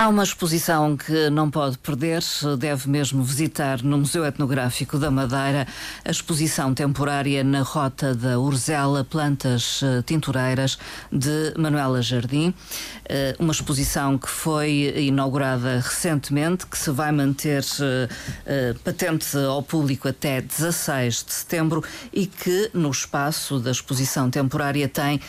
Há uma exposição que não pode perder, deve mesmo visitar no Museu Etnográfico da Madeira a exposição temporária na Rota da Urzela Plantas eh, Tintureiras de Manuela Jardim. Eh, uma exposição que foi inaugurada recentemente, que se vai manter eh, patente ao público até 16 de setembro e que no espaço da exposição temporária tem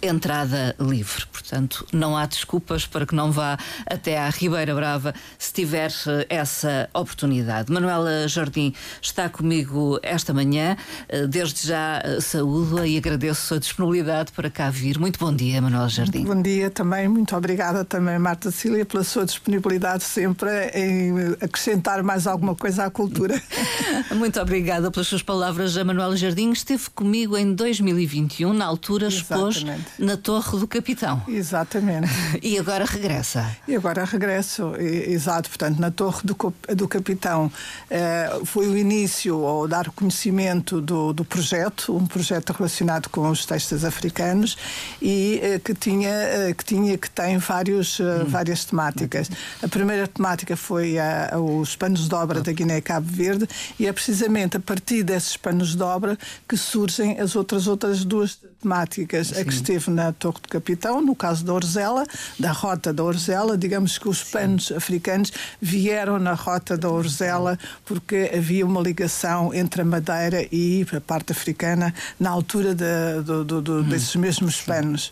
entrada livre. Portanto, não há desculpas para que não vá até à Ribeira Brava se tiver eh, essa oportunidade. Manuela Jardim está comigo esta manhã. Eh, desde já eh, saúdo-a e agradeço a disponibilidade para cá vir. Muito bom dia, Manuela Jardim. Bom dia também. Muito obrigada também, Marta Cília, pela sua disponibilidade sempre em acrescentar mais alguma coisa à cultura. Muito obrigada pelas suas palavras. A Manuela Jardim esteve comigo em 2021, na altura expôs na Torre do Capitão. Exatamente. E agora regressa. E agora regresso, exato, portanto, na Torre do, do Capitão eh, foi o início, ou dar conhecimento do, do projeto, um projeto relacionado com os textos africanos e eh, que tinha, eh, que tinha, que tem vários, hum. várias temáticas. A primeira temática foi a, os panos de obra da Guiné-Cabo Verde e é precisamente a partir desses panos de obra que surgem as outras, outras duas temáticas. Sim. A que esteve na Torre do Capitão, no caso da Orzela, da Rota da Orzela, digamos que os panos africanos vieram na rota da Orzela porque havia uma ligação entre a Madeira e a parte africana na altura de, hum. desses mesmos panos.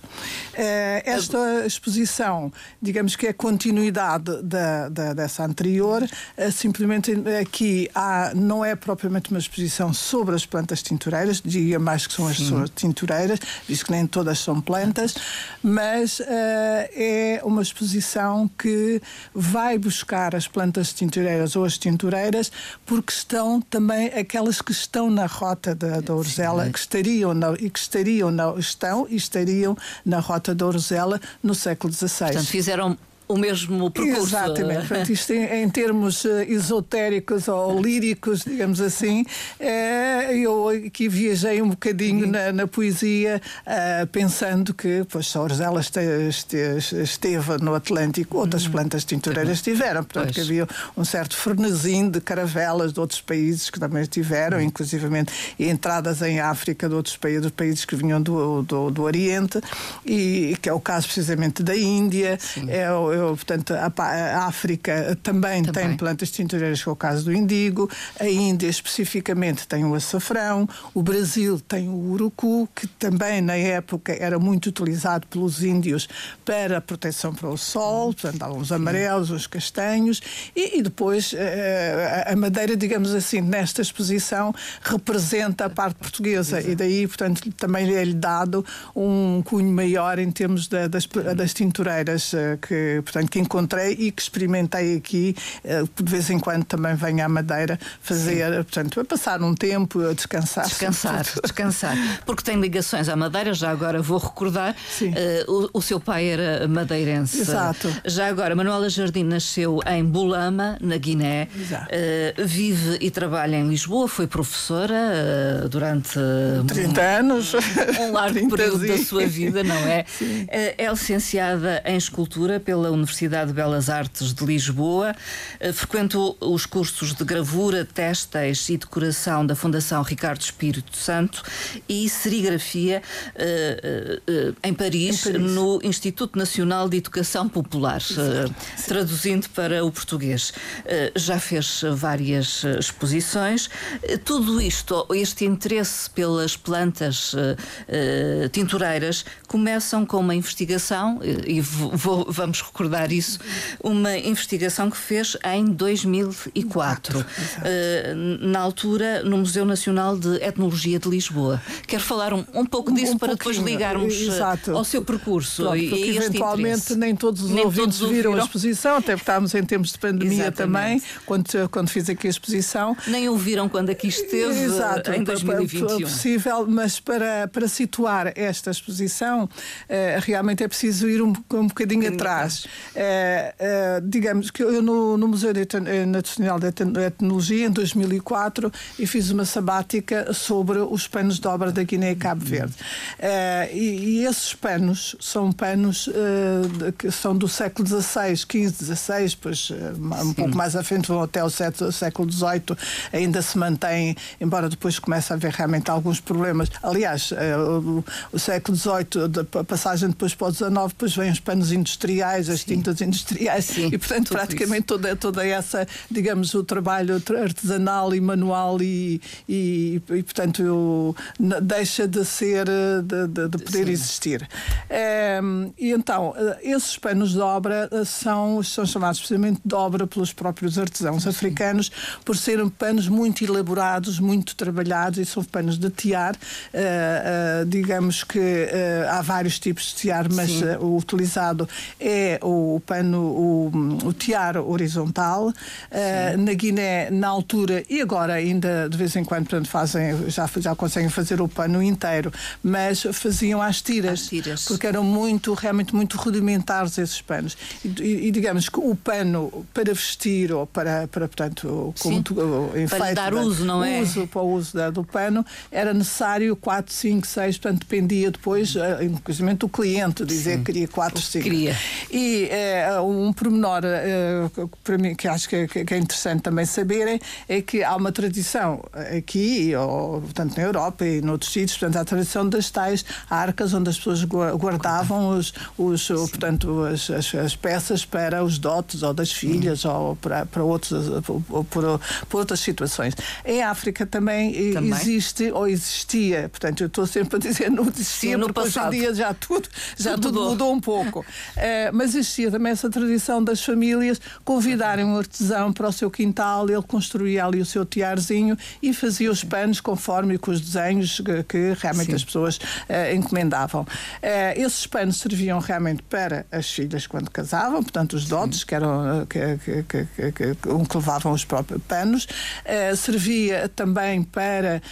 Uh, esta exposição, digamos que é continuidade da, da dessa anterior, uh, simplesmente aqui há, não é propriamente uma exposição sobre as plantas tintureiras, diria mais que são as suas tintureiras, visto que nem todas são plantas, mas uh, é uma exposição que vai buscar as plantas tintureiras ou as tintureiras porque estão também aquelas que estão na rota da, da Orzela, que estariam na, e que estariam na, estão e estariam na rota da Orzela no século XVI. Portanto, fizeram o mesmo percurso. Exatamente. Portanto, isto em, em termos uh, esotéricos ou líricos, digamos assim, uh, eu aqui viajei um bocadinho na, na poesia, uh, pensando que, pois, só Orzela este, este, esteve no Atlântico, outras uhum. plantas tintureiras estiveram. Portanto, que havia um certo frenesim de caravelas de outros países que também estiveram, uhum. inclusivamente entradas em África de outros países, países que vinham do, do, do Oriente, e que é o caso precisamente da Índia, Sim. é o portanto, a, África também, também, tem plantas tintureiras, que é o caso do indigo, a Índia especificamente tem o açafrão, o Brasil tem o urucu, que também na época era muito utilizado pelos índios para proteção para o sol, portanto, há uns amarelos, uns castanhos, e, e depois eh, a, a madeira, digamos assim, nesta exposição representa a parte portuguesa. E daí, portanto, também é-lhe dado um cunho maior em termos da, das, das tintureiras eh, que portanto, que encontrei e que experimentei aqui, eh, de vez em quando também venho à Madeira fazer, Sim. portanto, a passar um tempo, a descansar. Descansar, descansar. Porque tem ligações à Madeira, já agora vou recordar, uh, o, o, seu pai era madeirense. Exato. Já agora, Manuela Jardim nasceu em Bulama, na Guiné, uh, vive e trabalha em Lisboa, foi professora uh, durante 30 anos, um largo período da sua vida, não é? Sim. é licenciada em escultura pela Universidade de Belas Artes de Lisboa. Eh, frequentou os cursos de gravura, testes e decoração da Fundação Ricardo Espírito Santo e serigrafia uh, uh, em, Paris, em, Paris, no Instituto Nacional de Educação Popular, traduzindo para o português. já fez várias exposições. tudo isto, este interesse pelas plantas tintureiras, começam com uma investigação, e vou, vamos recordar isso, uma investigação que fez em 2004, uh, na altura no Museu Nacional de Etnologia de Lisboa. Quero falar um, um pouco disso um para depois ligarmos eh, Exato. ao seu percurso. Pronto, e, porque eventualmente nem todos os nem ouvintes todos viram a exposição, até porque estávamos em tempos de pandemia Exatamente. também, quando, quando fiz aqui a exposição. Nem ouviram quando aqui esteve Exato, em 2021. É possível, mas para, para situar esta exposição, uh, realmente é preciso ir um, um bocadinho atrás. É, é, digamos que eu no, no Museu Nacional de Etnologia, em 2004, eu fiz uma sabática sobre os panos de obra da Guiné e Cabo Verde. É, e, e, esses panos são panos que são do século XVI, XV, XVI, depois um pouco mais à frente vão até o século XVIII, ainda se mantém, embora depois comece a haver realmente alguns problemas. Aliás, o, o século XVIII, a passagem depois para o XIX, depois vêm os panos industriais, as Sim. tintas industriais, Sim, e portanto praticamente toda, toda essa, digamos, o trabalho artesanal e manual e, e, e portanto eu, deixa de ser, de, de, de poder Sim. existir. É, e então, eh, esses panos de obra eh, são, são chamados precisamente de obra pelos próprios artesãos africanos, por serem panos muito elaborados, muito trabalhados, e são panos de tiar, uh, uh, digamos que uh, há vários tipos de tiar, mas o utilizado é o pano, o, o tiar horizontal. na Guiné, na altura, e agora ainda de vez em quando portanto, fazem, já, já conseguem fazer o pano inteiro, mas faziam às tiras, às tiras. porque eram muito, realmente muito rudimentares esses panos. E, e, e, digamos que o pano para vestir ou para, para portanto, como tu, para dar uso, não é? Uso, para o uso da, do pano, era necessário 4, 5, 6, portanto dependia depois, eh, inclusive do cliente, dizer Sim. que queria 4, 5. Queria. E é, um pormenor é, para mim que acho que, que, é interessante também saberem é que há uma tradição aqui, ou, portanto na Europa e noutros sítios, portanto há a tradição das tais arcas onde as pessoas guardavam os, os portanto, as, as, as, peças para os dotes ou das filhas Sim. ou para, para, outros, ou por, por outras situações. Em África também, também, existe ou existia, portanto eu estou sempre a dizer não existia, Sim, no porque passado. hoje em dia já tudo, já tudo, tudo mudou um pouco. Uh, mas existia também essa tradição das famílias convidarem um artesão para o seu quintal, ele construía ali o seu tiarzinho e fazia os panos conforme com os desenhos que, que realmente Sim. as pessoas uh, encomendavam. Uh, esses panos serviam realmente para as filhas quando casavam, portanto os dotes, que eram que, que, que, que, que levavam os próprios panos. servia também para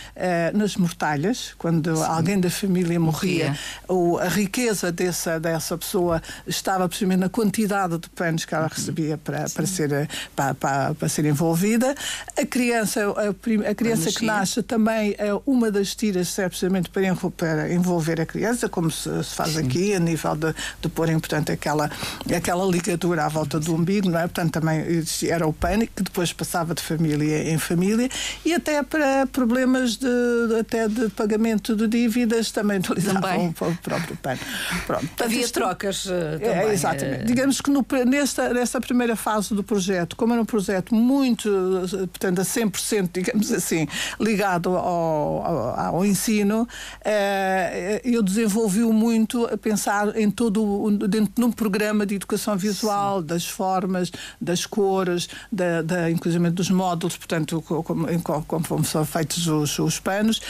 nas mortalhas, quando Sim. alguém da família morria, morria. a riqueza dessa, dessa pessoa estava precisamente na quantidade de panos que ela uhum. recebia para, para, ser, para, para, para, ser envolvida. A criança, a, a criança que nasce também é uma das tiras serve precisamente para, para envolver a criança, como se, se faz Sim. aqui, a nível de, de porem, portanto, aquela, aquela ligadura à volta do umbigo, não é? Portanto, também era o pânico, que depois passava de família em família, e até para problemas de, até de pagamento de dívidas também utilizavam o próprio pano. Pronto. Havia trocas uh, também. É, exatamente. Uh... Digamos que no, nesta, nesta primeira fase do projeto, como era um projeto muito, portanto, a 100%, digamos assim, ligado ao, ao, ao ensino, uh, eu desenvolvi-o muito a pensar em todo, dentro de um programa de educação visual, Sim. das formas, das cores, da, da, inclusive dos módulos, portanto, como, como, como são feitos os, os panos,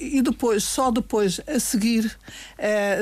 e depois, só depois, a seguir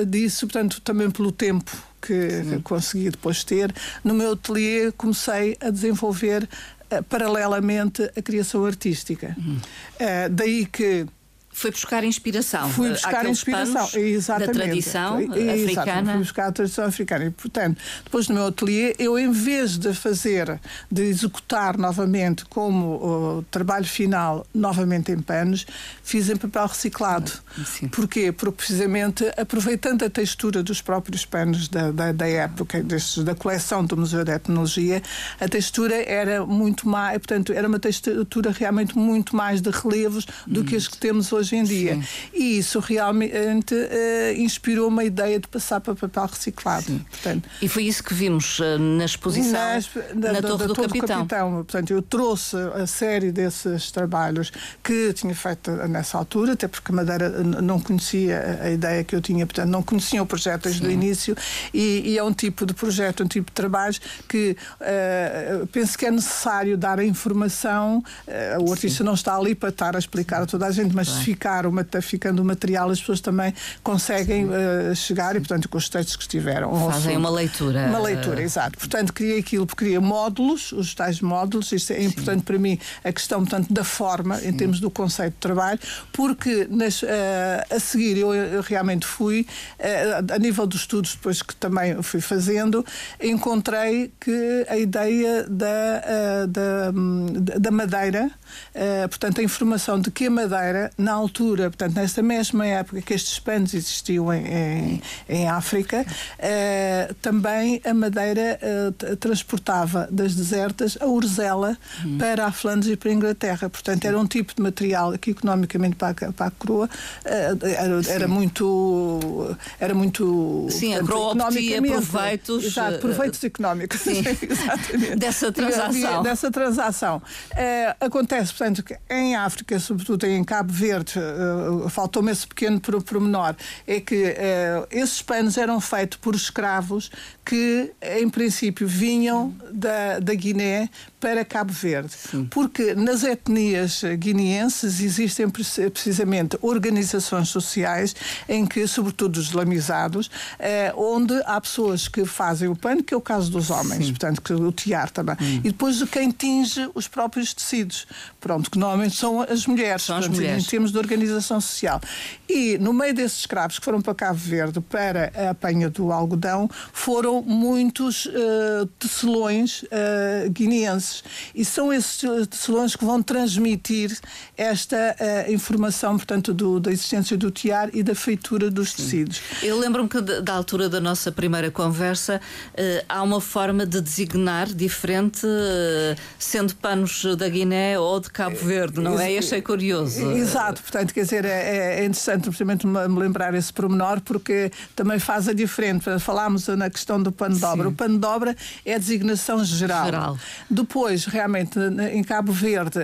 disso, portanto, também pelo tempo que, que consegui depois ter, no meu ateliê comecei a desenvolver uh, paralelamente a criação artística. Uhum. Uh, daí que foi buscar inspiração. Fui buscar inspiração, exatamente. Da tradição Exatamente. africana. Fui buscar a tradição africana. E, portanto, depois no meu ateliê, eu, em vez de fazer, de executar novamente como o trabalho final, novamente em panos, fiz em papel reciclado. Sim. Porquê? Porque, precisamente, aproveitando a textura dos próprios panos da, da, da época, destes, da coleção do Museu de Etnologia, a textura era muito mais, portanto, era uma textura realmente muito mais de relevos do hum. que as que temos hoje hoje em dia. Sim. E isso realmente uh, inspirou uma ideia de passar para papel reciclado. Portanto, e foi isso que vimos uh, na exposição nas, na, na da, Torre, da, do, Torre Capitão. do Capitão. Portanto, eu trouxe a série desses trabalhos que tinha feito nessa altura, até porque a Madeira não conhecia a ideia que eu tinha, portanto, não conhecia o projeto desde Sim. o início, e, e, é um tipo de projeto, um tipo de trabalho que uh, penso que é necessário dar a informação. o artista não está ali para estar a explicar a toda a gente, mas se ficar uma, ficando o material, as pessoas também conseguem uh, chegar e, portanto, com os textos que estiveram. Fazem uma leitura. Uma leitura, exato. Portanto, criei aquilo, criei módulos, os tais módulos, isto é Sim. importante para mim, a questão, portanto, da forma, Sim. em termos do conceito de trabalho, porque nas, uh, a seguir eu, eu realmente fui, uh, a nível dos estudos depois que também fui fazendo, encontrei que a ideia da, uh, da, da madeira, portanto, a informação de que a madeira, na altura, portanto, nesta mesma época que estes panos existiam em, em, África, também a madeira transportava das desertas a urzela hum. para a Flandres e para a Inglaterra. Portanto, era um tipo de material que economicamente para a, para a coroa era, era muito era muito sim a coroa obtinha proveitos exato, proveitos económicos sim. dessa transação dessa transação acontece portanto que em África sobretudo em Cabo Verde uh, faltou-me esse pequeno pormenor é que uh, esses panos eram feitos por escravos que em princípio vinham da, da Guiné para Cabo Verde Sim. porque nas etnias guineenses existem precisamente organizações sociais em que, sobretudo os lamizados, eh, onde há pessoas que fazem o pano, que é o caso dos homens, Sim. portanto, que o tiar também. Hum. E depois quem tinge os próprios tecidos, pronto, que normalmente são as mulheres, são portanto, as mulheres. em termos de organização social. E no meio desses escravos que foram para Cabo Verde para a apanha do algodão, foram muitos uh, tecelões uh, guineenses. E são esses tecelões que vão transmitir esta uh, informação, portanto, do, da existência do tiar e da feitura dos Sim. tecidos. Eu lembro-me que da altura da nossa primeira conversa uh, há uma forma de designar diferente, uh, sendo panos da Guiné ou de Cabo Verde, não é? Achei curioso. Exato, portanto, quer dizer, é, é interessante precisamente me lembrar esse pormenor porque também faz a diferença. Falámos na questão do pano de obra. O pano de obra é a designação geral. geral. Depois, realmente, em Cabo Verde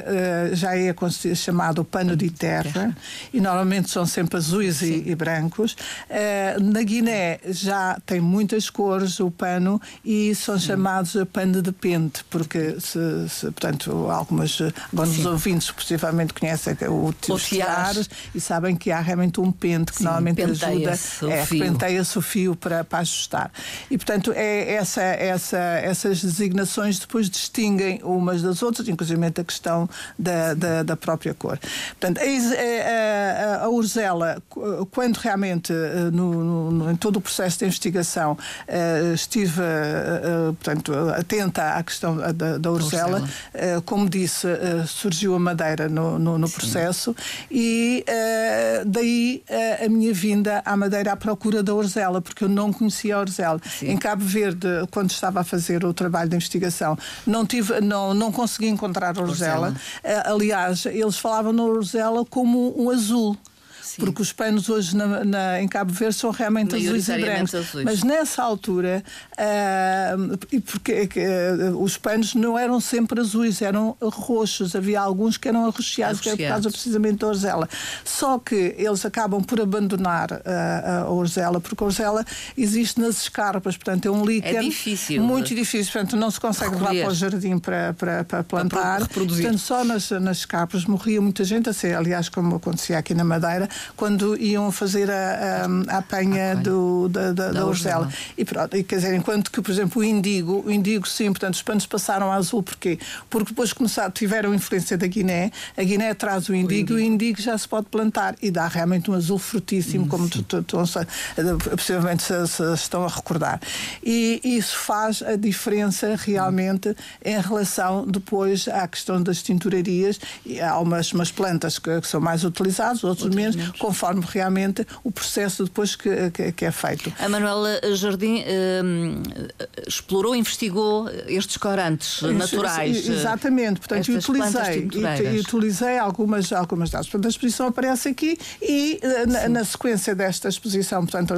já é chamado pano de terra e normalmente são sempre azuis e, e, brancos. Uh, na Guiné já tem muitas cores o pano e são Sim. chamados pano de pente, porque se, se portanto algumas alguns ouvintes possivelmente conhecem o, os tiares e sabem que há realmente um pente que Sim, normalmente ajuda é, penteia-se o fio para, para ajustar. E portanto é essa, essa, essas designações depois distinguem umas das outras, inclusive a questão da, da, da própria cor. Portanto, a, a, a Urzela, quando realmente eh, no, no, em todo o processo de investigação eh, estive eh, portanto, atenta à questão da, da Urzela, como disse, surgiu a Madeira no, no, no processo e daí a minha vinda à Madeira à procura da Urzela, porque eu não conhecia a Urzela. Sim. Em Cabo Verde, quando estava a fazer o trabalho de investigação, não, tive, não, não consegui encontrar a Urzela. Aliás, eles falavam no Rosela como um azul. Sim. porque os panos hoje na, na, em Cabo Verde são realmente azuis e brancos. Azuis. Mas nessa altura, uh, porque uh, os panos não eram sempre azuis, eram roxos. Havia alguns que eram arroxeados, que era por causa precisamente da orzela. Só que eles acabam por abandonar uh, a orzela, porque a orzela existe nas escarpas, portanto é um líquido é difícil, muito difícil, portanto não se consegue levar para o jardim para, para, para plantar. Para portanto, só nas, nas escarpas morria muita gente, assim, aliás, como acontecia aqui na Madeira, quando iam fazer a, a, a apanha do, da, da, da, E pronto, e, quer dizer, enquanto que, por exemplo, o indigo, o indigo sim, portanto, os panos passaram a azul, porquê? Porque depois começaram, tiveram influência da Guiné, a Guiné traz o indigo, o indigo, e o indigo já se pode plantar e dá realmente um azul frutíssimo, hum, como tu, tu, tu, possivelmente se, se, estão a recordar. E isso faz a diferença realmente em relação depois à questão das tinturarias. E há umas, umas plantas que, que são mais utilizadas, outros menos, conforme realmente o processo depois que, que, que é feito. A Manuela Jardim hum, explorou, investigou estes corantes naturais. Exatamente, portanto, utilizei, e, utilizei algumas, algumas dados. Portanto, a exposição aparece aqui e eh, na, na, sequência desta exposição, portanto,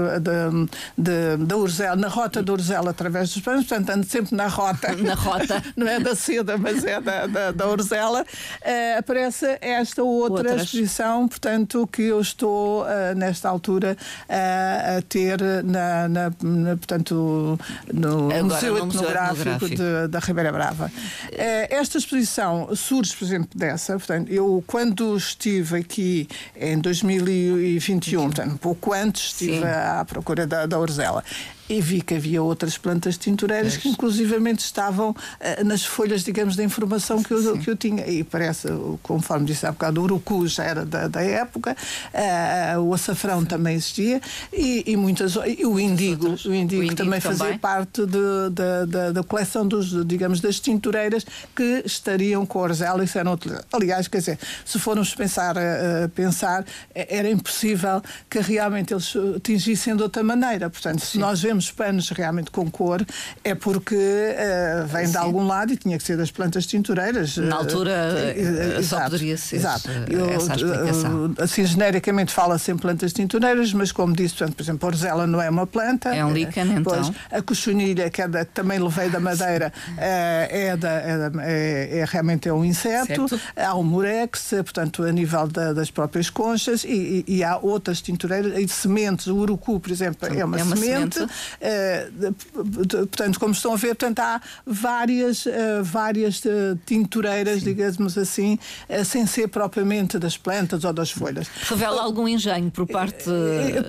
da Urzela, na rota da Urzela através dos panos, portanto, ando sempre na rota. na rota. Não é da seda, mas é da, da, da Urzela, uh, aparece esta outra Outras. exposição, portanto, que eu eu estou, uh, nesta altura, uh, a ter na, na, na, portanto, no Agora, Museu no Etnográfico, De, da Ribeira Brava. Uh, esta exposição surge, por exemplo, dessa. Portanto, eu, quando estive aqui em 2021, portanto, um pouco antes, estive Sim. à procura da, da Orzela e vi que havia outras plantas tintureiras que inclusivamente estavam uh, nas folhas, digamos, da informação que eu, que eu tinha. E parece, conforme disse há bocado, o urucu já era da, da época, uh, o açafrão Sim. também existia e, e muitas. E o indigo, o indigo, o indigo também, também fazia parte de, de, de, da coleção dos, digamos, das tintureiras que estariam com a orzela e eram Aliás, quer dizer, se formos pensar, uh, pensar, era impossível que realmente eles atingissem de outra maneira. Portanto, se Sim. nós vemos temos panos realmente com cor, é porque uh, vem Sim. de algum lado e tinha que ser das plantas tintureiras. Na altura uh, só poderia ser exato. Eu, essa explicação. assim, genericamente fala-se em plantas tintureiras, mas como disse, portanto, por exemplo, a orzela não é uma planta. É um líquen, então. A cochonilha, que, é da, também levei da madeira, é, da, é, é, é, realmente é um inseto. Certo. Há o murex, portanto, a nível da, das próprias conchas, e, e, e, há outras tintureiras, e sementes. O urucu, por exemplo, é uma, é uma semente. semente. Uh, portanto, como estão a ver, portanto, há várias, uh, várias uh, tintureiras, digamos assim, sem ser propriamente das plantas ou das folhas. Revela algum engenho por parte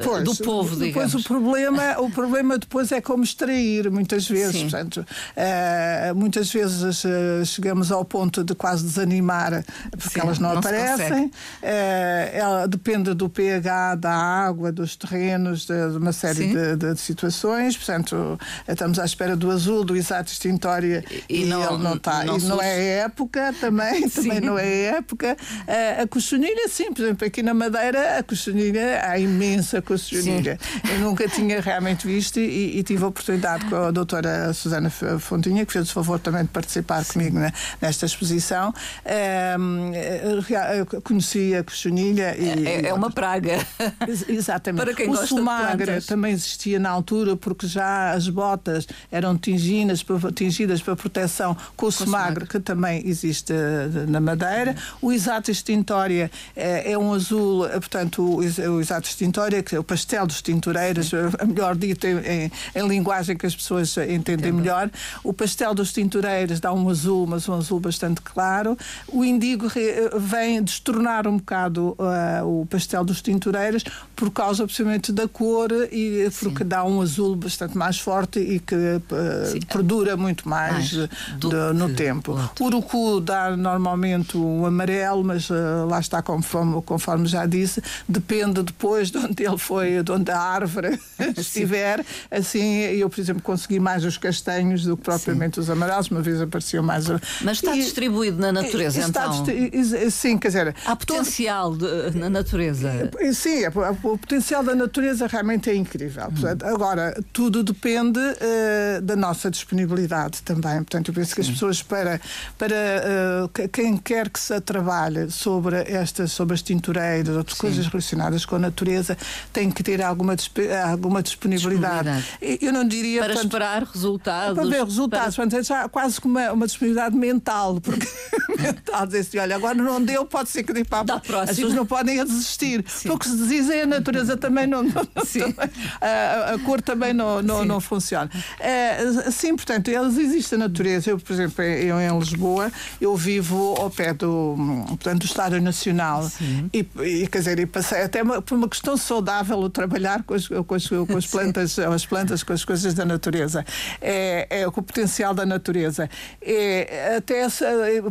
pois, do povo, digamos. Depois o problema, o problema depois é como extrair, muitas vezes. Sim. Portanto, muitas vezes chegamos ao ponto de quase desanimar porque Sim, elas não, não aparecem. ela depende do pH, da água, dos terrenos, de, de uma série de, de, de situações portanto, estamos à espera do azul, do exato extintória e, e não, ele não está. Não e não é época também, também não é época. A, a cochonilha, sim, por exemplo, aqui na Madeira, a cochonilha, há imensa cochonilha. Eu nunca tinha realmente visto e, e, tive a oportunidade com a doutora Susana Fontinha, que fez o favor também de participar sim. comigo né, nesta exposição. Um, conheci a cochonilha. E, é, é uma praga. Exatamente. Para quem o gosta sumagra também existia na altura porque já as botas eram tingidas, tingidas para proteção com o semagre, que também existe eh, na Madeira. O exato extintória é, é um azul, eh, portanto, o, o exato extintória, que é o pastel dos tintureiros, Sim. Eh, melhor dito em, em, em, linguagem que as pessoas entendem melhor. O pastel dos tintureiros dá um azul, mas um azul bastante claro. O indigo vem destornar um bocado uh, o pastel dos tintureiros por causa, precisamente, da cor e porque Sim. dá um azul azul bastante mais forte e que uh, perdura muito mais, mais de, no tempo. O urucu dá normalmente um amarelo, mas uh, lá está, conforme, conforme já disse, depende depois de onde ele foi, de onde a árvore estiver. Assim, eu, por exemplo, consegui mais os castanhos do que propriamente sim. os amarelos, uma vez apareceu mais. Mas está e, distribuído na natureza, está então? Sim, quer dizer. Há potencial de, na natureza. Sim, o, o potencial da natureza realmente é incrível. Hum. Portanto, tudo depende uh, da nossa disponibilidade também. Portanto, eu penso Sim. que as pessoas, para, para uh, quem quer que se trabalhe sobre estas, sobre as tintureiras, outras Sim. coisas relacionadas com a natureza, tem que ter alguma, alguma disponibilidade. disponibilidade. Eu não diria. Para portanto, esperar resultados. Para ver resultados. Para... Portanto, é já quase como uma, uma disponibilidade mental, porque mental dizer assim, olha, agora não deu, pode ser que dê para a próxima. As pessoas não podem desistir. Porque se dizem a natureza também não. não, não também, a, a cor também também não, não, não funciona. É, sim, portanto, eles existem na natureza. Eu, por exemplo, eu em Lisboa, eu vivo ao pé do, portanto, do Estádio Nacional e, e, quer dizer, e passei até uma, por uma questão saudável o trabalhar com as, com as, com as plantas, as plantas, com as coisas da natureza. É, é o potencial da natureza. É, até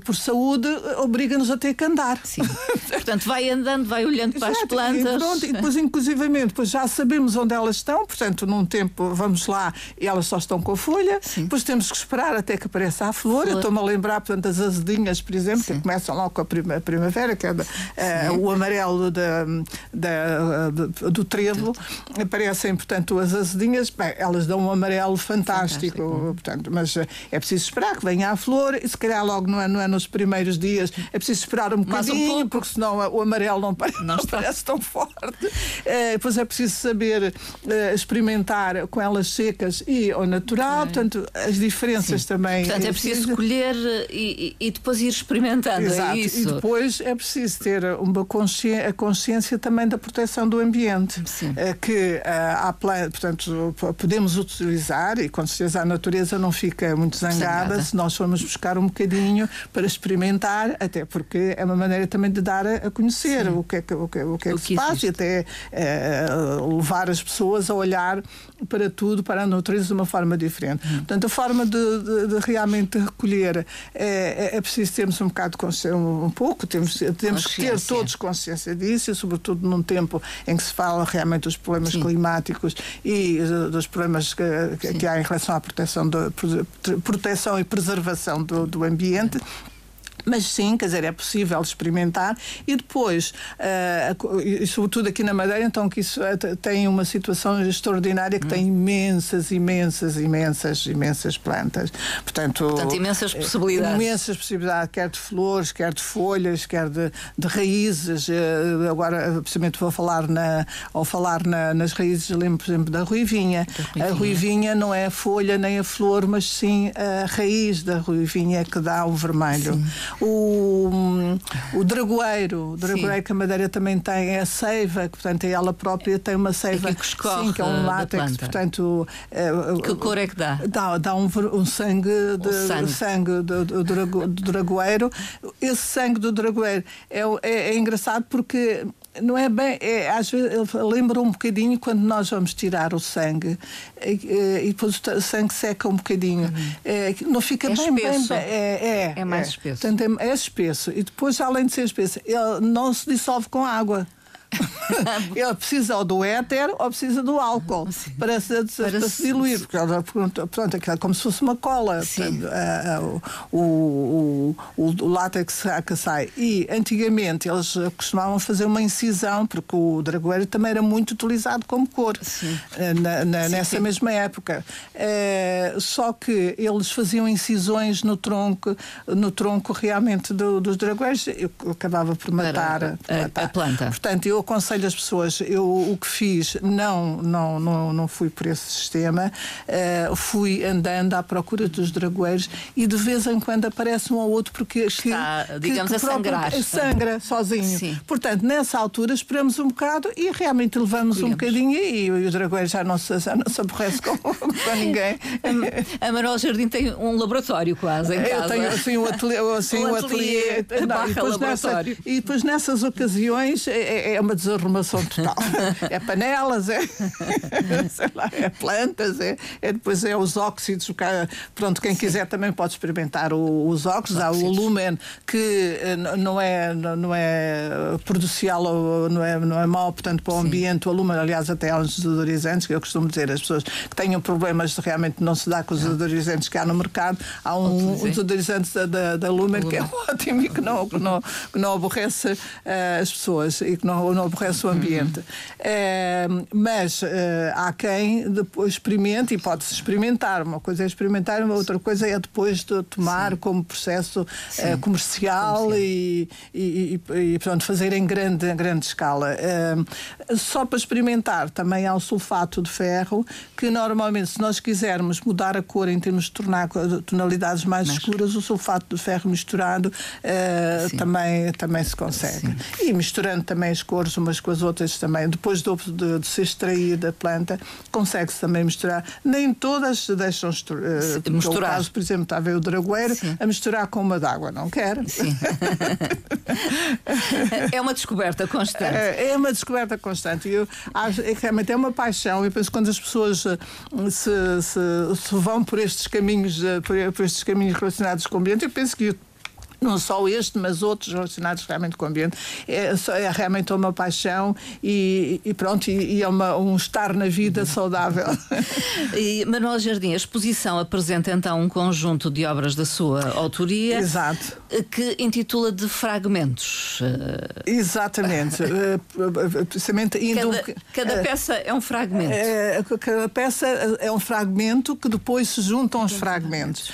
por saúde obriga-nos a ter que andar. Sim. portanto, vai andando, vai olhando para as plantas. E, pronto, e depois, inclusivamente, depois já sabemos onde elas estão, portanto, num tempo tempo vamos lá e elas só estão com a folha, Sim. depois temos que esperar até que apareça a flor. flor. Eu estou-me a lembrar, portanto, das azedinhas, por exemplo, Sim. que começam logo com a primavera, que é uh, o amarelo da, da, do, trevo. Aparecem, portanto, as azedinhas, bem, elas dão um amarelo fantástico, fantástico. Portanto, mas eh, é preciso esperar que venha a flor e se calhar logo não é, não é nos primeiros dias, é preciso esperar um bocadinho, um porque senão o amarelo não, não, não parece tão forte. Uh, depois é preciso saber uh, experimentar com elas secas e ao natural, okay. portanto, as diferenças Sim. também. Portanto, é preciso escolher e, e, depois ir experimentando. É Exato. É isso. E depois é preciso ter uma consciência, a consciência também da proteção do ambiente. Sim. Eh, que eh, há, portanto, podemos utilizar, e com certeza a natureza não fica muito zangada, zangada. se nós formos buscar um bocadinho para experimentar, até porque é uma maneira também de dar a conhecer Sim. o que é que, o que, o que, é que se passa e até uh, levar as pessoas a olhar para tudo, para a natureza de uma forma diferente. Hum. Portanto, a forma de, de, de realmente recolher é, é, é, preciso termos um bocado de consciência, um, um pouco, temos, temos que ter todos consciência disso, e sobretudo num tempo em que se fala realmente dos problemas Sim. climáticos e uh, dos problemas que, que, há em relação à proteção, do, proteção e preservação do, do ambiente. Mas sim, quer dizer, é possível experimentar e depois, uh, e sobretudo aqui na Madeira, então que isso eh, tem uma situação extraordinária que hum. tem imensas, imensas, imensas, imensas plantas. Portanto, Portanto imensas possibilidades. Imensas possibilidades, quer de flores, quer de folhas, quer de, de raízes. Agora, precisamente vou falar na, ao falar na, nas raízes, lembro, por exemplo, da ruivinha. da ruivinha. A ruivinha não é a folha nem a flor, mas sim a raiz da ruivinha que dá o vermelho. Sim. O, o dragoeiro, o dragoeiro que a Madeira também tem, é a seiva, que portanto é ela própria tem uma seiva. É que escorre sim, que é um látex, portanto. É, que cor é que dá? Dá, dá um, um sangue, de, sangue. sangue do, do, do, do dragoeiro. Esse sangue do dragoeiro é, é, é engraçado porque não é bem, é, às vezes lembra um bocadinho quando nós vamos tirar o sangue e, e depois o sangue seca um bocadinho. Uhum. É, não fica é bem, espesso. bem, é, é, é mais espesso. Portanto, é, é espesso. E depois, além de ser espesso, ele não se dissolve com água. ele precisa ou do éter ou precisa do álcool para se, para, para se diluir. Porque, portanto, aquilo é como se fosse uma cola. Portanto, o, o, o, o látex que sai. E antigamente eles costumavam fazer uma incisão, porque o dragoeiro também era muito utilizado como cor eh, na, na, sim, nessa sim. mesma época. É, só que eles faziam incisões no tronco, no tronco realmente do, dos dragoeiros. Acabava por matar, a, a, matar. a planta. Portanto, eu aconselho as pessoas, eu o que fiz, não, não, não, não fui por esse sistema, uh, fui andando à procura dos dragoeiros e de vez em quando aparece um ou outro porque Está, que, digamos, que, que a sangrar. sangra sozinho. Sim. Portanto, nessa altura esperamos um bocado e realmente levamos um bocadinho e, e o dragoeiro já não se, já não se aborrece com, com ninguém. A, a Manuel Jardim tem um laboratório quase em casa. Eu tenho assim um ateliê, assim, um ateliê, ateliê não, e, depois nessa, e depois nessas ocasiões é, é, é uma desarrumação total. é panelas, é, sei lá, é plantas, é, é depois é os óxidos. Pronto, quem Sim. quiser também pode experimentar o, os óxidos. Há o lumen que eh, não é, não é prejudicial ou não é, não é mau, portanto, para o Sim. ambiente. O lumen, aliás, até há uns desodorizantes, que eu costumo dizer, as pessoas que tenham problemas de realmente não se dar com os desodorizantes que há no mercado, há um, um desodorizante da, da, da lumen, que é ótimo e que não, que não, que não aborrece uh, as pessoas e que não, não aborrece o ambiente. É, mas é, há quem depois experimente e pode-se experimentar. Uma coisa é experimentar, uma outra coisa é depois de tomar Sim. como processo é, comercial e, e, e, e, portanto, fazer em grande, em grande escala. só para experimentar, também há o sulfato de ferro, que normalmente, se nós quisermos mudar a cor em termos de tornar tonalidades mais Mas... escuras, o sulfato de ferro misturado também, também se consegue. Sim. E misturando também as cores umas com as outras também. Depois de, de, de se extrair da planta, consegue-se também misturar. Nem todas se deixam uh, misturar. Caso, por exemplo, está a ver o dragoeiro Sim. a misturar com uma d'água. Não quer. Sim. é uma descoberta constante. É, é uma descoberta constante. Eu acho, é, realmente é uma paixão. Eu penso que quando as pessoas eh, se, se, se vão por estes caminhos, eh, por, por estes caminhos relacionados com o ambiente, eu penso que não só este, mas outros relacionados realmente com o ambiente. É, é realmente uma paixão e, e pronto, e, e, é uma, um estar na vida saudável. E Manuel Jardim, a exposição apresenta então um conjunto de obras da sua autoria. Exato. Que intitula de fragmentos. Exatamente. Eh, precisamente indo... Cada, cada eh, peça é um fragmento. Cada peça é um fragmento que depois se juntam os fragmentos.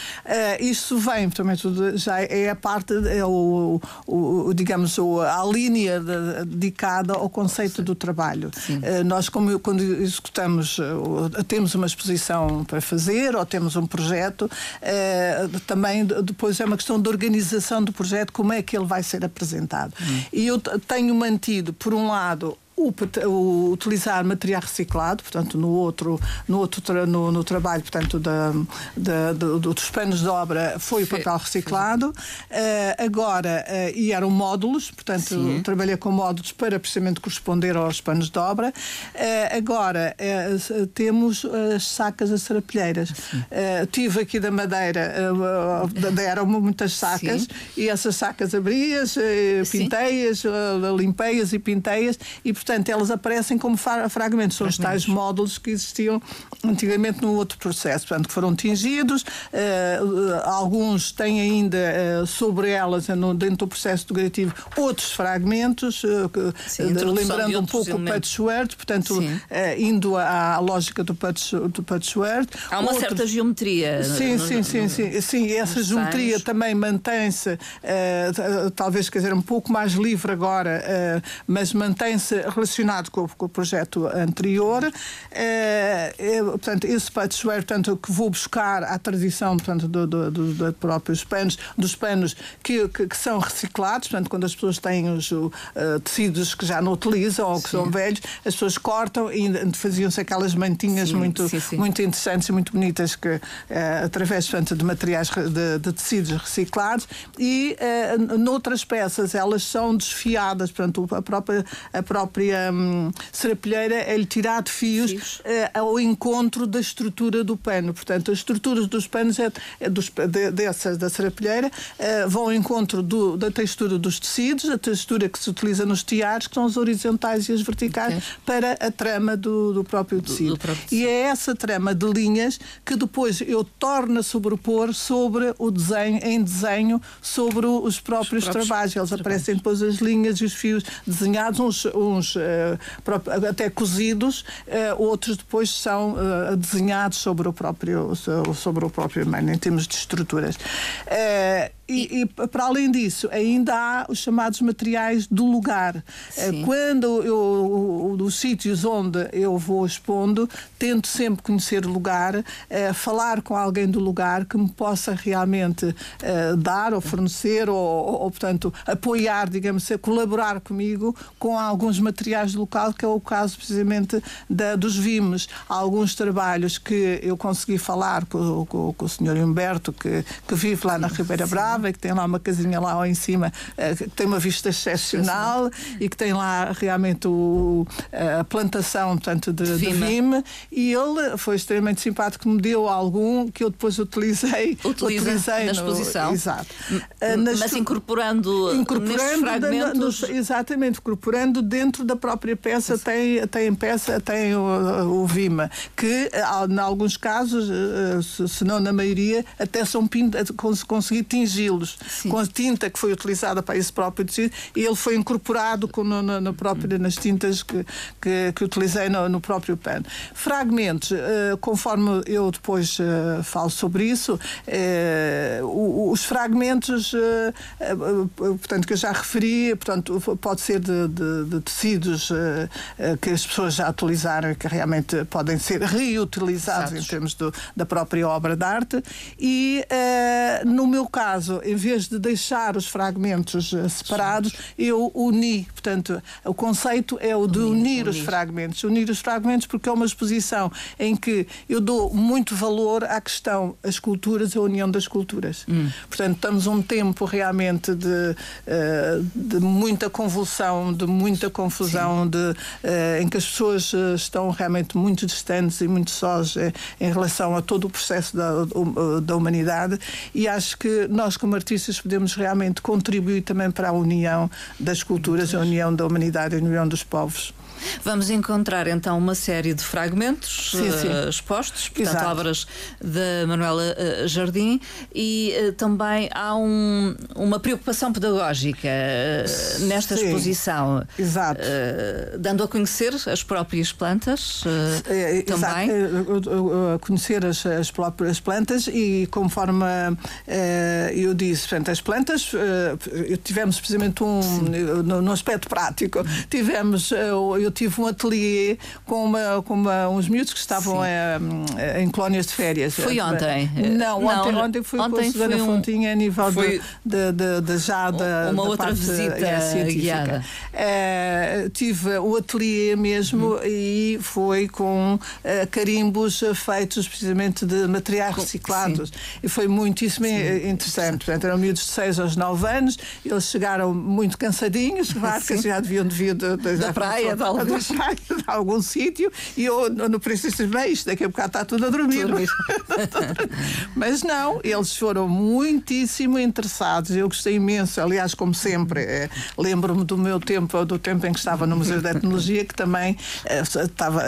Isto vem, também já é a parte parte é o, o, o digamos, a linha dedicada ao conceito do trabalho. Uh, nós, como quando executamos, uh, temos uma exposição para fazer ou temos um projeto, uh, também depois é uma questão de organização do projeto, como é que ele vai ser apresentado. Hum. E eu tenho mantido, por um lado, o, o, utilizar material reciclado, portanto, no outro, no, outro tra, no, no, trabalho portanto, da, da, do, dos panos de obra foi o papel reciclado. Uh, agora, uh, e eram módulos, portanto, Sim. trabalhei com módulos para precisamente corresponder aos panos de obra. Uh, agora, temos as sacas a serapilheiras. tive aqui da Madeira, deram muitas sacas Sim. e essas sacas abrias, pinteias, limpeias e pinteias e, portanto, elas aparecem como fragmentos. São os tais módulos que existiam antigamente no outro processo, portanto, que foram tingidos. Uh, alguns têm ainda uh, sobre elas, no, dentro do processo decorativo, outros fragmentos, uh, Sim, lembrando um pouco elementos. o patchwork, portanto, indo à, lógica do, patch, do patchwork. Há uma certa geometria. Sim, no, sim, no, sim, sim, sim. Essa geometria também mantém-se, talvez, quer dizer, um pouco mais livre agora, mas mantém-se relacionado com, com, o projeto anterior. É, é, portanto, esse patchwork portanto, que vou buscar à tradição portanto, do, do, do, do próprios panos, dos panos que, que, que, são reciclados, portanto, quando as pessoas têm os uh, tecidos que já não utilizam ou que sim. são velhos, as pessoas cortam e faziam-se aquelas mantinhas sim, muito, sim, muito interessantes e muito bonitas que, uh, através portanto, de materiais de, de tecidos reciclados e uh, noutras peças elas são desfiadas, portanto, a própria, a própria própria hum, serapilheira é-lhe tirar de fios, fios. Uh, ao encontro da estrutura do pano. Portanto, as estruturas dos panos é, é dos, de, dessas da serapilheira uh, vão ao encontro do, da textura dos tecidos, a textura que se utiliza nos tiares, que são as horizontais e as verticais, okay. para a trama do, do próprio tecido. Do, próprio tecido. E é essa trama de linhas que depois eu torno a sobrepor sobre o desenho, em desenho, sobre os próprios, os próprios trabalhos. Eles trabalhos. aparecem depois as linhas e os fios desenhados, uns, uns até cozidos, uh, outros depois são uh, desenhados sobre o próprio sobre o próprio meio, em termos de estruturas. E, e, para além disso, ainda há os chamados materiais do lugar. Sim. Quando eu, os sítios onde eu vou expondo, tento sempre conhecer o lugar, falar com alguém do lugar que me possa realmente dar ou fornecer ou, ou, ou, portanto, apoiar, digamos, colaborar comigo com alguns materiais do local, que é o caso precisamente da, dos VIMES. Há alguns trabalhos que eu consegui falar com, com, com o senhor Humberto, que, que vive lá na Ribeira Brava, e que tem lá uma casinha lá em cima, eh, que tem uma vista excepcional e que tem lá realmente o, a plantação portanto, de, de vime. E ele foi extremamente simpático, me deu algum que eu depois utilizei, Utiliza utilizei na exposição. No, exato. Mas incorporando, incorporando fragmentos... Nos, exatamente, incorporando dentro da própria peça tem, tem peça, tem o, o Vima, que em alguns casos, eh, se não na maioria, até são pinta, conseguir tingi-los com a tinta que foi utilizada para esse próprio tecido e ele foi incorporado com, no, no, no próprio, nas tintas que, que, que utilizei no, no, próprio pano. Fragmentos, uh, conforme eu depois uh, falo sobre isso, uh, os fragmentos, portanto, que eu já referi, portanto, pode ser de, de, de tecido tecidos que as pessoas já utilizaram e que realmente podem ser reutilizados Exatos. em termos do, da própria obra de arte. E no meu caso, em vez de deixar os fragmentos separados, Sim. eu uni. Portanto, o conceito é o de unir, unir, os fragmentos. Unir os fragmentos porque é uma exposição em que eu dou muito valor à questão as culturas e a união das culturas. Hum. Portanto, estamos um tempo realmente de, de muita convulsão, de muita confusão de, uh, em que as pessoas estão realmente muito distantes e muito sós em relação a todo o processo da, da humanidade e acho que nós como artistas podemos realmente contribuir também para a união das culturas, a união da humanidade, a união dos povos. Vamos encontrar então uma série de fragmentos sim, sim. Uh, expostos, portanto, Exato. obras de Manuela uh, Jardim, e uh, também há um, uma preocupação pedagógica nesta sim. exposição. Exato. dando a conhecer as próprias plantas é, também. Exato. A conhecer as, as próprias plantas e conforme eu disse, portanto, as plantas, tivemos precisamente um, no, no aspecto prático, tivemos, eu tive um ateliê com, uma, com uma, uns miúdos que estavam eh, em colónias de férias. Foi ontem? Não, não ontem, ontem fui ontem com a Susana um, Fontinha a nível de, de, de, de, já da, uma da outra parte visita é, científica. guiada. Uh, tive o ateliê mesmo hum. e foi com uh, carimbos feitos precisamente de materiais reciclados. Sim. E foi muitíssimo Sim. interessante. Portanto, eram miúdos de 6 aos 9 anos, eles chegaram muito cansadinhos, claro, que já deviam devido de, da praia, de da de algum sítio, e eu no princípio bem, isto daqui a bocado está tudo a dormir. Mas não, eles foram muitíssimo interessados, eu gostei imenso, aliás, como sempre, é, lembro-me do meu tempo, do tempo em que estava no Museu de Etnologia, que também é, estava,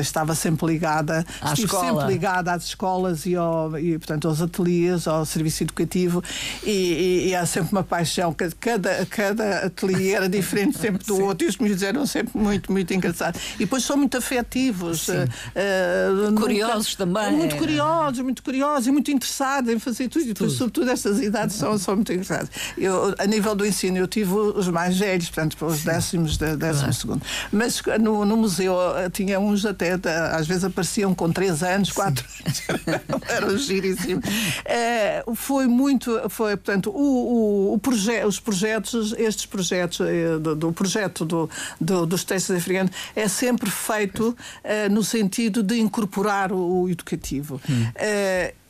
estava sempre ligada, à estive escola. sempre ligada às escolas e, ao, e portanto, aos ateliês, ao serviço educativo, e, e, e há sempre uma paixão, cada, cada ateliê era diferente sempre do Sim. outro, e os miúdos eram sempre muito, muito engraçados. E depois são muito afetivos. Uh, curiosos nunca, também. Muito curiosos, muito curiosos e muito interessados em fazer tudo. E depois, sobretudo, estas idades são, são muito interessadas. Eu, a nível do ensino, eu tive os mais velhos, portanto, os décimos, de, décimo claro. segundo. Mas no, no museu tinha uns até, às vezes apareciam com 3 anos, 4 anos. Era giríssimo. Uh, foi muito, foi, portanto, o, o, o proje os projetos, estes projetos, do, do projeto do, do, dos textos africanos, é sempre feito uh, no sentido de incorporar o, o educativo. Hum. Uh,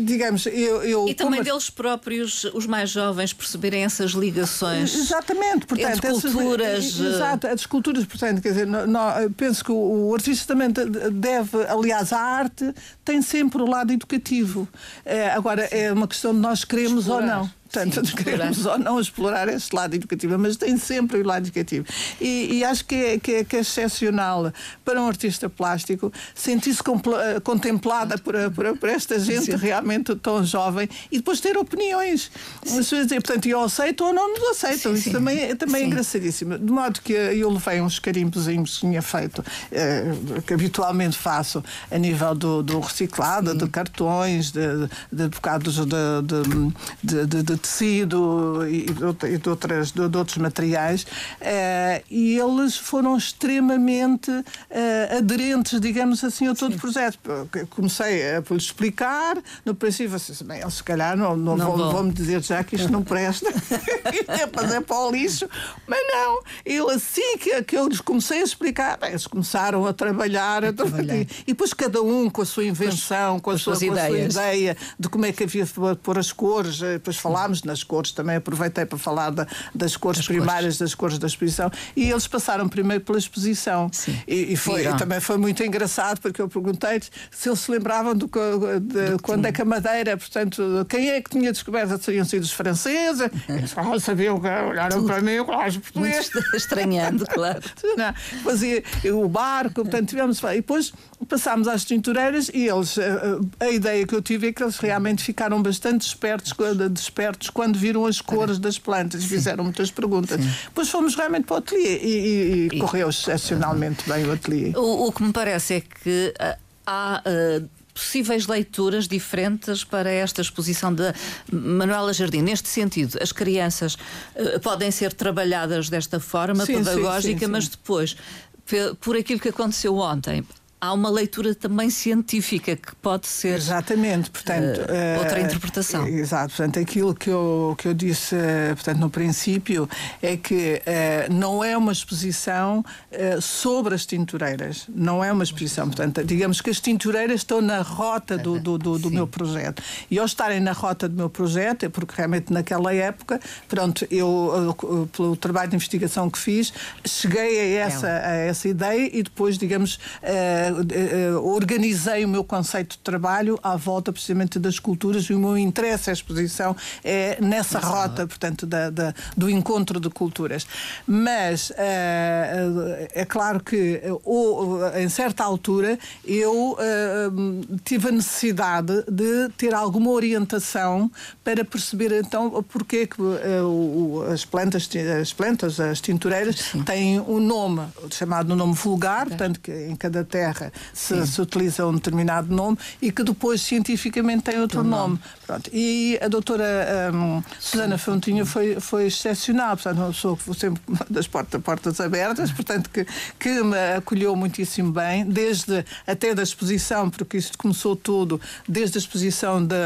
digamos, eu, eu e também deles próprios, os mais jovens, perceberem essas ligações. Exatamente, portanto, entre culturas. Essas, eh, exato, as culturas, portanto, quer dizer, não, penso que o, o, artista também deve, aliás, a arte tem sempre o lado educativo. É, agora, é uma questão de nós queremos Explorar. ou não. Portanto, Sim, queremos ou não explorar esse lado educativo, mas tem sempre o lado educativo. E, e acho que é, que, é, que é excepcional para um artista plástico sentir-se eh, contemplada por, por, por, esta gente Sim. realmente tão jovem e depois ter opiniões. As pessoas dizem, portanto, eu aceito ou não nos aceitam. Sim, Isso também, é, também é engraçadíssimo. De modo que eu levei uns carimbozinhos que tinha feito, eh, que habitualmente faço a nível do, do reciclado, de cartões, de, de bocados de, de, de tecido e de, outras, de, outros materiais, uh, e eles foram extremamente uh, aderentes, digamos assim, a todo Sim. o projeto. Comecei a lhes explicar, no princípio, assim, bem, eles se calhar não, não, não vão, vão me dizer já que isto não presta, é para para o lixo, mas não, ele assim que, que eu lhes comecei a explicar, bem, eles começaram a trabalhar, a trabalhar. e depois cada um com a sua invenção, com, a sua, com a sua ideia de como é que havia de pôr as cores, eh, depois falámos nas cores, também aproveitei para falar da, das cores primárias, cores. das cores da exposição, e eles passaram primeiro pela exposição. Sim. E, e foi, e também foi muito engraçado, porque eu perguntei se eles se lembravam do, de, quando é que a Madeira, portanto, quem é que tinha descoberto? Seriam sido os franceses? Eles ah, sabiam, olharam para mim, claro, os portugueses. Estranhando, claro. Não, fazia o barco, portanto, tivemos. E depois passámos às tintureiras e eles, a, a, ideia que eu tive é que eles realmente ficaram bastante espertos, despertos quando viram as cores das plantas e fizeram muitas perguntas. Sim. Depois fomos realmente para o ateliê e, e, e correu excepcionalmente bem o ateliê. O, o, que me parece é que uh, há. Uh, possíveis leituras diferentes para esta exposição de Manuela Jardim. Neste sentido, as crianças uh, podem ser trabalhadas desta forma sim, pedagógica, sim, sim, mas depois, por aquilo que aconteceu ontem, há uma leitura também científica que pode ser exatamente portanto uh, outra interpretação. exato portanto aquilo que eu que eu disse uh, portanto no princípio é que uh, não é uma exposição sobre as tintureiras não é uma exposição portanto digamos que as tintureiras estão na rota do do, do, do meu projeto. E ao estarem na rota do meu projeto é porque realmente naquela época pronto eu pelo trabalho de investigação que fiz cheguei a essa a essa ideia e depois digamos organizei o meu conceito de trabalho à volta precisamente das culturas e o meu interesse à exposição é nessa rota, portanto, da, da, do encontro de culturas. Mas é claro que ou, em certa altura eu tive a necessidade de ter alguma orientação para perceber então porque que as plantas, as plantas, as tintureiras Sim. têm um nome chamado nome vulgar, portanto que em cada terra se, se, utiliza um determinado nome e que depois cientificamente tem outro nome. nome. Pronto. E a doutora um, Susana Fontinha foi, foi excepcional, portanto, uma pessoa que sempre das portas, portas abertas, portanto, que, que me acolheu muitíssimo bem, desde até da exposição, porque isto começou tudo desde a exposição da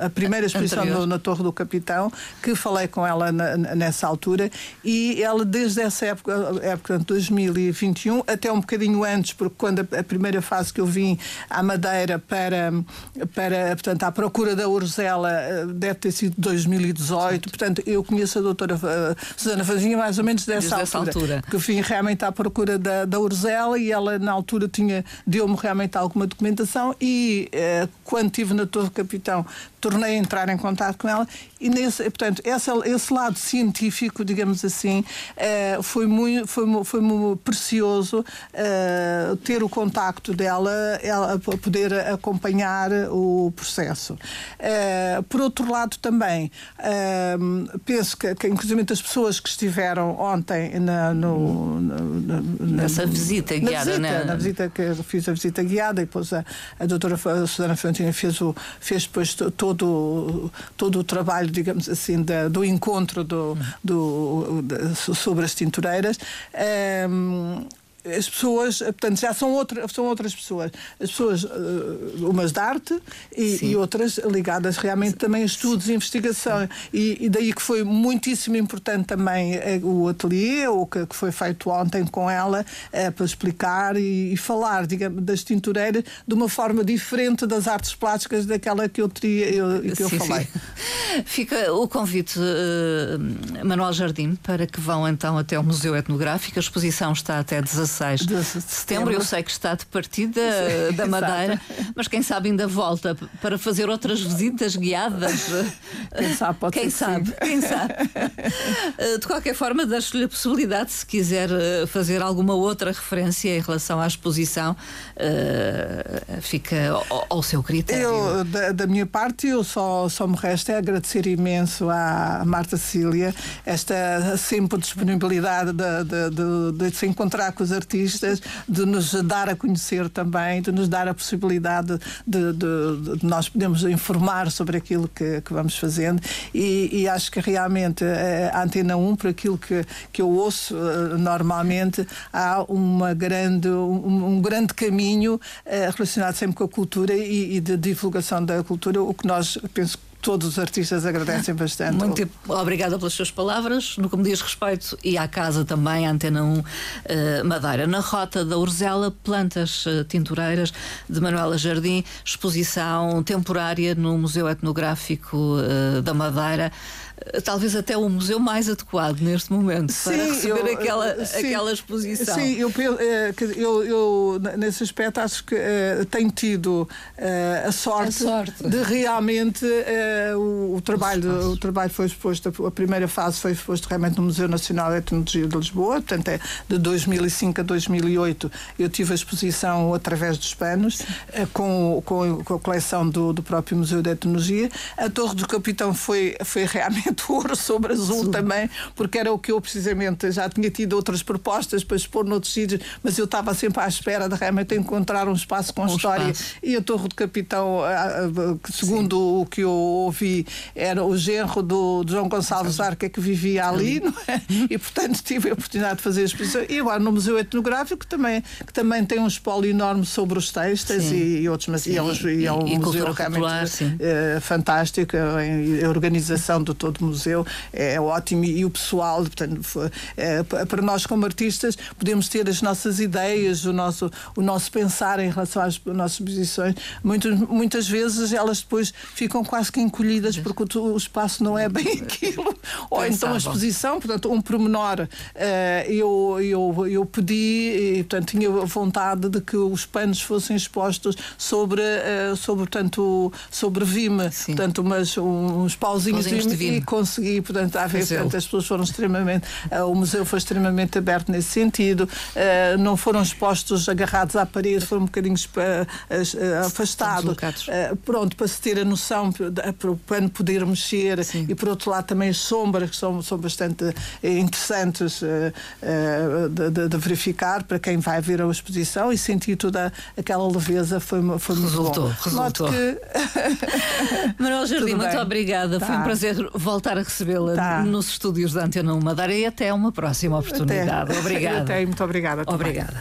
a primeira exposição no, na Torre do Capitão, que falei com ela na, nessa altura, e ela desde essa época, época de 2021, até um bocadinho antes, porque quando a, a primeira fase que eu vim à Madeira para, para portanto, à procura da Urzela, ela eh, deve ter sido 2018, portanto, eu conheço a doutora uh, Susana Fazinha mais ou menos dessa altura, altura. Que eu vim realmente à procura da, da Urzela e ela, na altura, tinha deu-me realmente alguma documentação e uh, quando estive na Torre Capitão tornei a entrar em contato com ela e nesse, portanto esse, esse lado científico digamos assim uh, foi muito foi, foi muito precioso uh, ter o contacto dela ela poder acompanhar o processo. Por outro lado também penso que, que inclusive as pessoas que estiveram ontem na, no, na, nessa visita guiada na visita, na visita que eu fiz a visita guiada e depois a, a doutora Susana Fontinha fez o fez depois todo todo, todo o trabalho, digamos assim, da, do encontro do, do, de, sobre as tintureiras. Um, as pessoas, portanto, já são, outra, são outras pessoas. As pessoas, uh, umas de arte e, e, outras ligadas realmente também a estudos e investigação. E, e, daí que foi muitíssimo importante também uh, o ateliê, o que, que, foi feito ontem com ela, uh, para explicar e, e, falar, digamos, das tintureiras de uma forma diferente das artes plásticas daquela que eu teria eu, que eu falei. Sim. Fica o convite, Manuel Jardim, para que vão então até o Museu Etnográfico. A exposição está até 16 16 de setembro. Eu sei que está de partida da Madeira, mas quem sabe ainda volta para fazer outras visitas guiadas. Quem sabe, pode quem ser sabe, quem sabe. Eh, de qualquer forma, deixo-lhe a possibilidade, se quiser eh, fazer alguma outra referência em relação à exposição, uh, fica ao, seu critério. Eu, da, da, minha parte, eu só, só me resta é agradecer imenso à Marta Cília esta sempre disponibilidade de, de, de, de se encontrar com os artistas, de nos dar a conhecer também, de nos dar a possibilidade de, de, de nós podermos informar sobre aquilo que, que vamos fazendo. E, e, acho que realmente eh, a Antena 1, por aquilo que, que eu ouço eh, normalmente, há uma grande, um, um grande caminho eh, relacionado sempre com a cultura e, e de divulgação da cultura, o que nós penso todos os artistas agradecem bastante. Muito obrigada pelas suas palavras. No que me diz respeito, e à casa também, a Antena 1 uh, eh, Madeira. Na rota da Urzela, plantas uh, tintureiras de Manuela Jardim, exposição temporária no Museu Etnográfico uh, da Madeira talvez até o museu mais adequado neste momento sim, para receber eu, aquela, sim, aquela exposição. Sim, eu, eu, eu, nesse aspecto acho que uh, tenho tido uh, a, sorte a, sorte de realmente uh, o, o, trabalho, o trabalho foi exposto, a primeira fase foi exposto realmente no Museu Nacional de Etnologia de Lisboa, portanto é de 2005 a 2008 eu tive a exposição através dos panos com, com, com, a coleção do, do próprio Museu de Etnologia. A Torre do Capitão foi, foi realmente ouro sobre azul Sim. também, porque era o que eu precisamente já tinha tido outras propostas para expor noutros sítios, mas eu estava sempre à espera de realmente encontrar um espaço com um história. Espaço. E a Torre do Capitão, segundo Sim. o que eu ouvi, era o genro do, do João Gonçalves Arca que vivia ali, não é? E portanto tive a oportunidade de fazer a exposição. E agora no Museu Etnográfico também, que também tem um espólio enorme sobre os textos e, e, outros, mas e, é um, e, é um e museu realmente uh, fantástico, a, a organização do todo do museu é ótimo e o pessoal, portanto, foi, é, para nós como artistas podemos ter as nossas ideias, o nosso, o nosso pensar em relação às nossas posições. Muitas, muitas vezes elas depois ficam quase que encolhidas porque o, o espaço não é bem aquilo. Ou então a exposição, portanto, um pormenor. Uh, eu, eu, eu pedi, e, portanto, tinha vontade de que os panos fossem expostos sobre, uh, sobre portanto, sobre vime, portanto, umas, uns pauzinhos, pauzinhos de vime, consegui, portanto, a ver, portanto, as pessoas foram extremamente, uh, o museu foi extremamente aberto nesse sentido, não foram expostos agarrados à parede, foram um bocadinho afastados. pronto, para se ter a noção, para o pano poder mexer Sim. e, por outro lado, também as sombras, que são, são bastante interessantes de, de, de verificar para quem vai ver a exposição e sentir toda aquela leveza foi, foi muito resultou, bom. Resultou. Que... Manuel Jardim, muito obrigada. Tá. Foi um tá. prazer voltar a recebê-la tá. nos estúdios da Antena Madeira e até uma próxima oportunidade. Até. Obrigada. Até, muito obrigada. Obrigada.